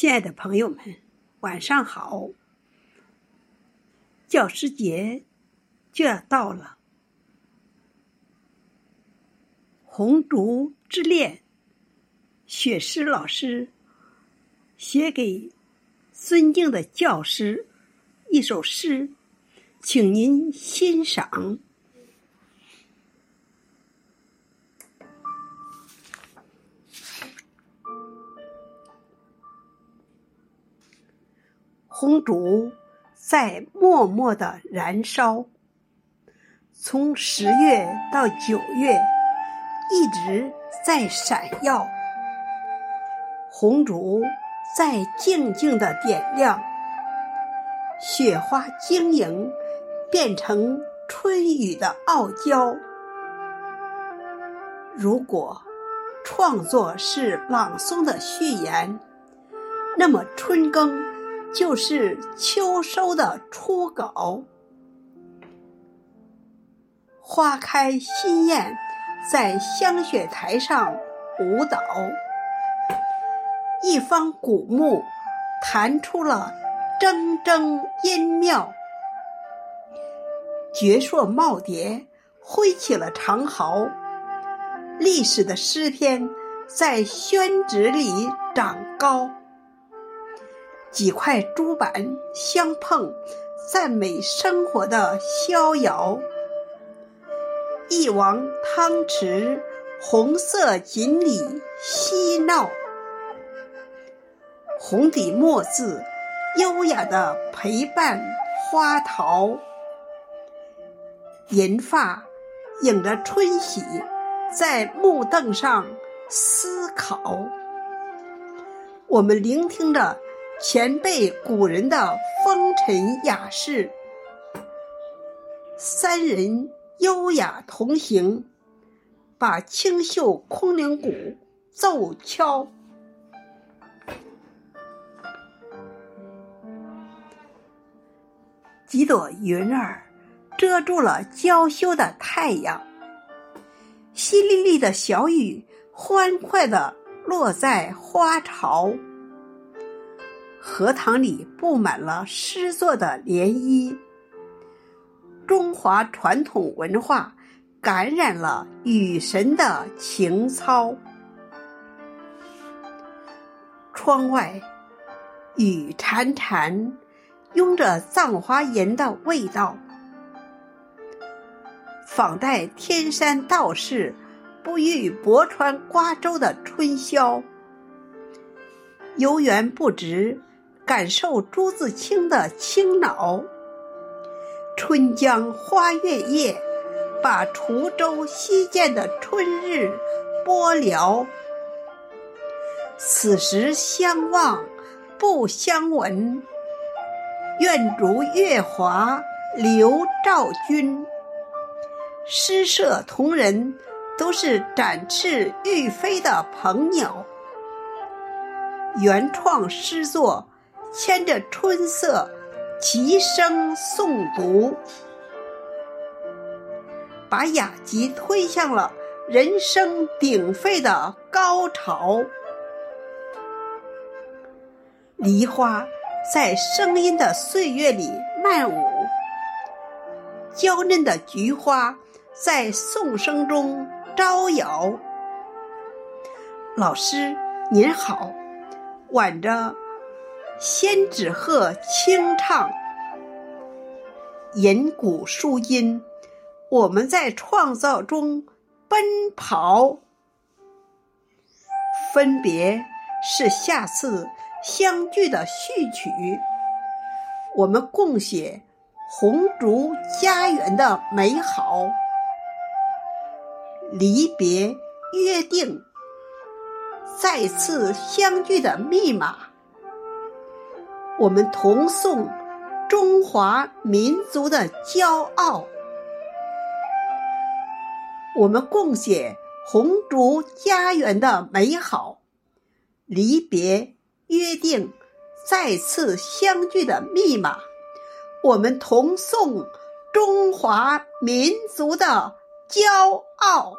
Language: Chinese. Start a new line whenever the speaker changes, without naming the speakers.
亲爱的朋友们，晚上好！教师节就要到了，《红烛之恋》，雪诗老师写给尊敬的教师一首诗，请您欣赏。红烛在默默的燃烧，从十月到九月，一直在闪耀。红烛在静静的点亮，雪花晶莹，变成春雨的傲娇。如果创作是朗诵的序言，那么春耕。就是秋收的初稿，花开新艳，在香雪台上舞蹈，一方古木弹出了铮铮音妙，绝硕耄耋挥起了长毫，历史的诗篇在宣纸里长高。几块朱板相碰，赞美生活的逍遥。一王汤池，红色锦鲤嬉闹。红底墨字，优雅的陪伴花桃。银发映着春喜，在木凳上思考。我们聆听着。前辈古人的风尘雅事，三人优雅同行，把清秀空灵鼓奏敲。几朵云儿遮住了娇羞的太阳，淅沥沥的小雨欢快的落在花潮。荷塘里布满了诗作的涟漪，中华传统文化感染了雨神的情操。窗外雨潺潺，拥着葬花吟的味道，仿代天山道士不遇泊船瓜洲的春宵，游园不值。感受朱自清的清脑，春江花月夜，把滁州西涧的春日播了。此时相望不相闻，愿逐月华流照君。诗社同仁都是展翅欲飞的鹏鸟，原创诗作。牵着春色，齐声诵读，把雅集推向了人声鼎沸的高潮。梨花在声音的岁月里漫舞，娇嫩的菊花在颂声中招摇。老师您好，挽着。仙纸鹤清唱，吟古书音，我们在创造中奔跑。分别是下次相聚的序曲，我们共写红烛家园的美好。离别约定，再次相聚的密码。我们同颂中华民族的骄傲，我们共写红烛家园的美好。离别约定，再次相聚的密码。我们同颂中华民族的骄傲。